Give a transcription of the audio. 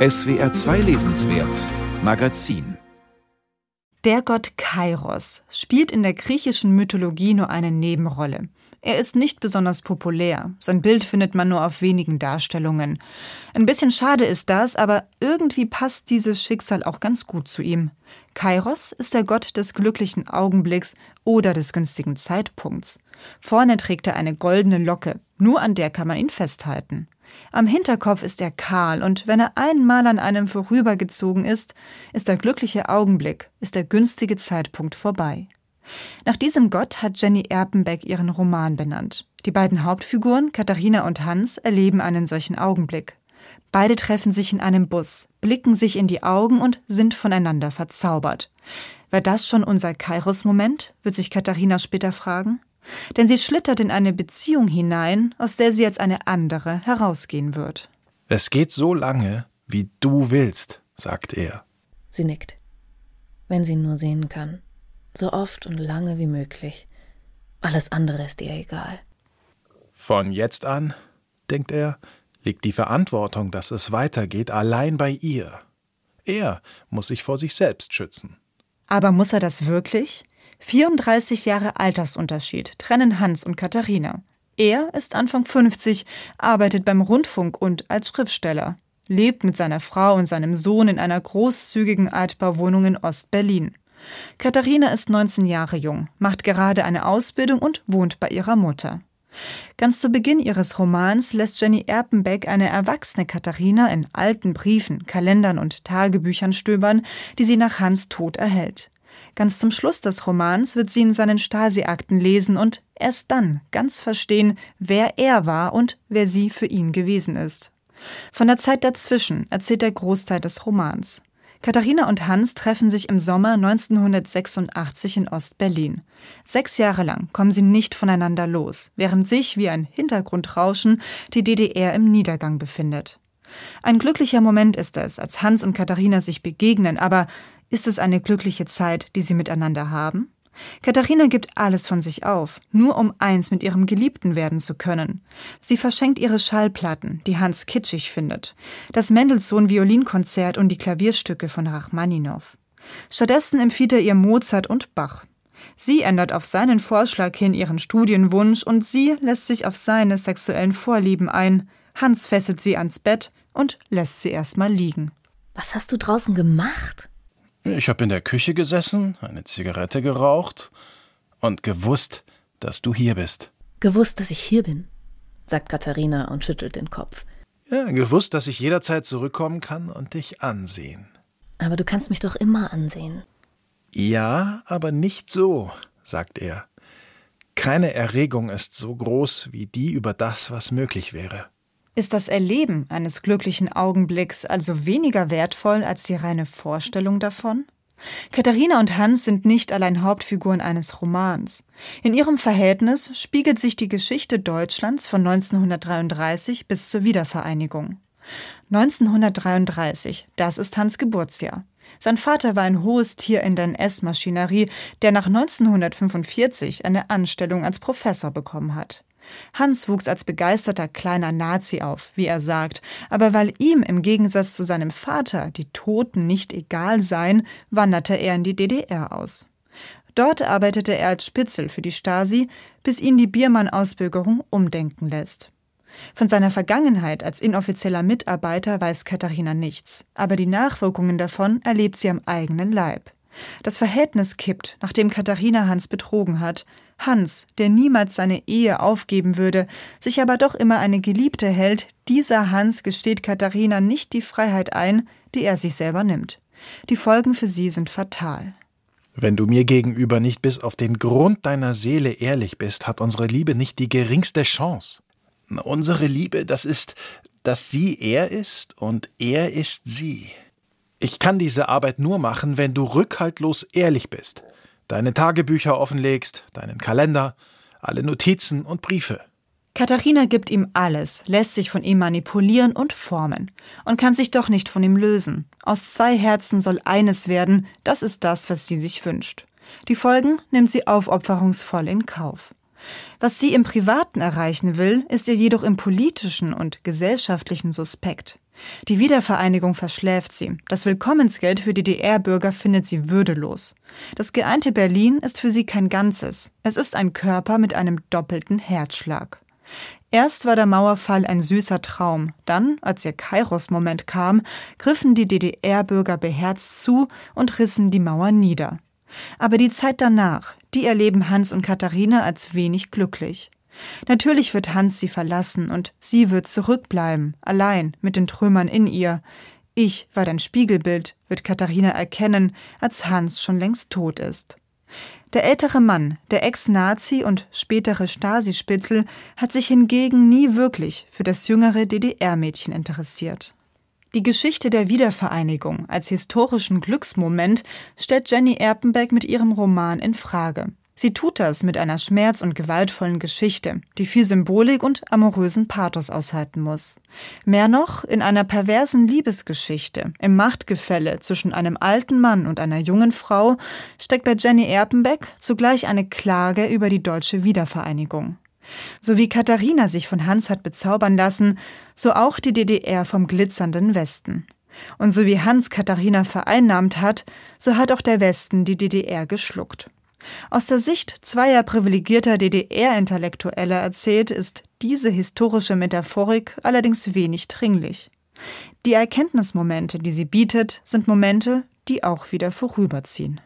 SWR 2 Lesenswert Magazin Der Gott Kairos spielt in der griechischen Mythologie nur eine Nebenrolle. Er ist nicht besonders populär. Sein Bild findet man nur auf wenigen Darstellungen. Ein bisschen schade ist das, aber irgendwie passt dieses Schicksal auch ganz gut zu ihm. Kairos ist der Gott des glücklichen Augenblicks oder des günstigen Zeitpunkts. Vorne trägt er eine goldene Locke, nur an der kann man ihn festhalten. Am Hinterkopf ist er kahl, und wenn er einmal an einem vorübergezogen ist, ist der glückliche Augenblick, ist der günstige Zeitpunkt vorbei. Nach diesem Gott hat Jenny Erpenbeck ihren Roman benannt. Die beiden Hauptfiguren, Katharina und Hans, erleben einen solchen Augenblick. Beide treffen sich in einem Bus, blicken sich in die Augen und sind voneinander verzaubert. War das schon unser Kairos-Moment? wird sich Katharina später fragen. Denn sie schlittert in eine Beziehung hinein, aus der sie als eine andere herausgehen wird. Es geht so lange, wie du willst, sagt er. Sie nickt. Wenn sie nur sehen kann. So oft und lange wie möglich. Alles andere ist ihr egal. Von jetzt an, denkt er, liegt die Verantwortung, dass es weitergeht, allein bei ihr. Er muss sich vor sich selbst schützen. Aber muss er das wirklich? 34 Jahre Altersunterschied trennen Hans und Katharina. Er ist Anfang 50, arbeitet beim Rundfunk und als Schriftsteller, lebt mit seiner Frau und seinem Sohn in einer großzügigen Altbauwohnung in Ost-Berlin. Katharina ist 19 Jahre jung, macht gerade eine Ausbildung und wohnt bei ihrer Mutter. Ganz zu Beginn ihres Romans lässt Jenny Erpenbeck eine erwachsene Katharina in alten Briefen, Kalendern und Tagebüchern stöbern, die sie nach Hans Tod erhält. Ganz zum Schluss des Romans wird sie in seinen Stasi-Akten lesen und erst dann ganz verstehen, wer er war und wer sie für ihn gewesen ist. Von der Zeit dazwischen erzählt der Großteil des Romans. Katharina und Hans treffen sich im Sommer 1986 in Ost-Berlin. Sechs Jahre lang kommen sie nicht voneinander los, während sich wie ein Hintergrundrauschen die DDR im Niedergang befindet. Ein glücklicher Moment ist es, als Hans und Katharina sich begegnen, aber ist es eine glückliche Zeit, die sie miteinander haben? Katharina gibt alles von sich auf, nur um eins mit ihrem Geliebten werden zu können. Sie verschenkt ihre Schallplatten, die Hans kitschig findet, das Mendelssohn-Violinkonzert und die Klavierstücke von Rachmaninow. Stattdessen empfiehlt er ihr Mozart und Bach. Sie ändert auf seinen Vorschlag hin ihren Studienwunsch und sie lässt sich auf seine sexuellen Vorlieben ein. Hans fesselt sie ans Bett und lässt sie erstmal liegen. Was hast du draußen gemacht? Ich habe in der Küche gesessen, eine Zigarette geraucht und gewusst, dass du hier bist. Gewusst, dass ich hier bin, sagt Katharina und schüttelt den Kopf. Ja, gewusst, dass ich jederzeit zurückkommen kann und dich ansehen. Aber du kannst mich doch immer ansehen. Ja, aber nicht so, sagt er. Keine Erregung ist so groß wie die über das, was möglich wäre. Ist das Erleben eines glücklichen Augenblicks also weniger wertvoll als die reine Vorstellung davon? Katharina und Hans sind nicht allein Hauptfiguren eines Romans. In ihrem Verhältnis spiegelt sich die Geschichte Deutschlands von 1933 bis zur Wiedervereinigung. 1933, das ist Hans Geburtsjahr. Sein Vater war ein hohes Tier in der NS-Maschinerie, der nach 1945 eine Anstellung als Professor bekommen hat. Hans wuchs als begeisterter kleiner Nazi auf, wie er sagt, aber weil ihm im Gegensatz zu seinem Vater die Toten nicht egal seien, wanderte er in die DDR aus. Dort arbeitete er als Spitzel für die Stasi, bis ihn die Biermann-Ausbürgerung umdenken lässt. Von seiner Vergangenheit als inoffizieller Mitarbeiter weiß Katharina nichts, aber die Nachwirkungen davon erlebt sie am eigenen Leib. Das Verhältnis kippt, nachdem Katharina Hans betrogen hat. Hans, der niemals seine Ehe aufgeben würde, sich aber doch immer eine Geliebte hält, dieser Hans gesteht Katharina nicht die Freiheit ein, die er sich selber nimmt. Die Folgen für sie sind fatal. Wenn du mir gegenüber nicht bis auf den Grund deiner Seele ehrlich bist, hat unsere Liebe nicht die geringste Chance. Unsere Liebe, das ist, dass sie er ist und er ist sie. Ich kann diese Arbeit nur machen, wenn du rückhaltlos ehrlich bist, deine Tagebücher offenlegst, deinen Kalender, alle Notizen und Briefe. Katharina gibt ihm alles, lässt sich von ihm manipulieren und formen und kann sich doch nicht von ihm lösen. Aus zwei Herzen soll eines werden, das ist das, was sie sich wünscht. Die Folgen nimmt sie aufopferungsvoll in Kauf. Was sie im Privaten erreichen will, ist ihr jedoch im politischen und gesellschaftlichen suspekt. Die Wiedervereinigung verschläft sie. Das Willkommensgeld für DDR-Bürger findet sie würdelos. Das geeinte Berlin ist für sie kein Ganzes. Es ist ein Körper mit einem doppelten Herzschlag. Erst war der Mauerfall ein süßer Traum, dann, als ihr Kairos-Moment kam, griffen die DDR-Bürger beherzt zu und rissen die Mauer nieder. Aber die Zeit danach, die erleben Hans und Katharina als wenig glücklich. Natürlich wird Hans sie verlassen und sie wird zurückbleiben, allein mit den Trümmern in ihr. Ich war dein Spiegelbild, wird Katharina erkennen, als Hans schon längst tot ist. Der ältere Mann, der Ex-Nazi und spätere Stasi-Spitzel, hat sich hingegen nie wirklich für das jüngere DDR-Mädchen interessiert. Die Geschichte der Wiedervereinigung als historischen Glücksmoment stellt Jenny Erpenbeck mit ihrem Roman in Frage. Sie tut das mit einer schmerz- und gewaltvollen Geschichte, die viel Symbolik und amorösen Pathos aushalten muss. Mehr noch in einer perversen Liebesgeschichte, im Machtgefälle zwischen einem alten Mann und einer jungen Frau, steckt bei Jenny Erpenbeck zugleich eine Klage über die deutsche Wiedervereinigung. So wie Katharina sich von Hans hat bezaubern lassen, so auch die DDR vom glitzernden Westen. Und so wie Hans Katharina vereinnahmt hat, so hat auch der Westen die DDR geschluckt. Aus der Sicht zweier privilegierter DDR-Intellektueller erzählt, ist diese historische Metaphorik allerdings wenig dringlich. Die Erkenntnismomente, die sie bietet, sind Momente, die auch wieder vorüberziehen.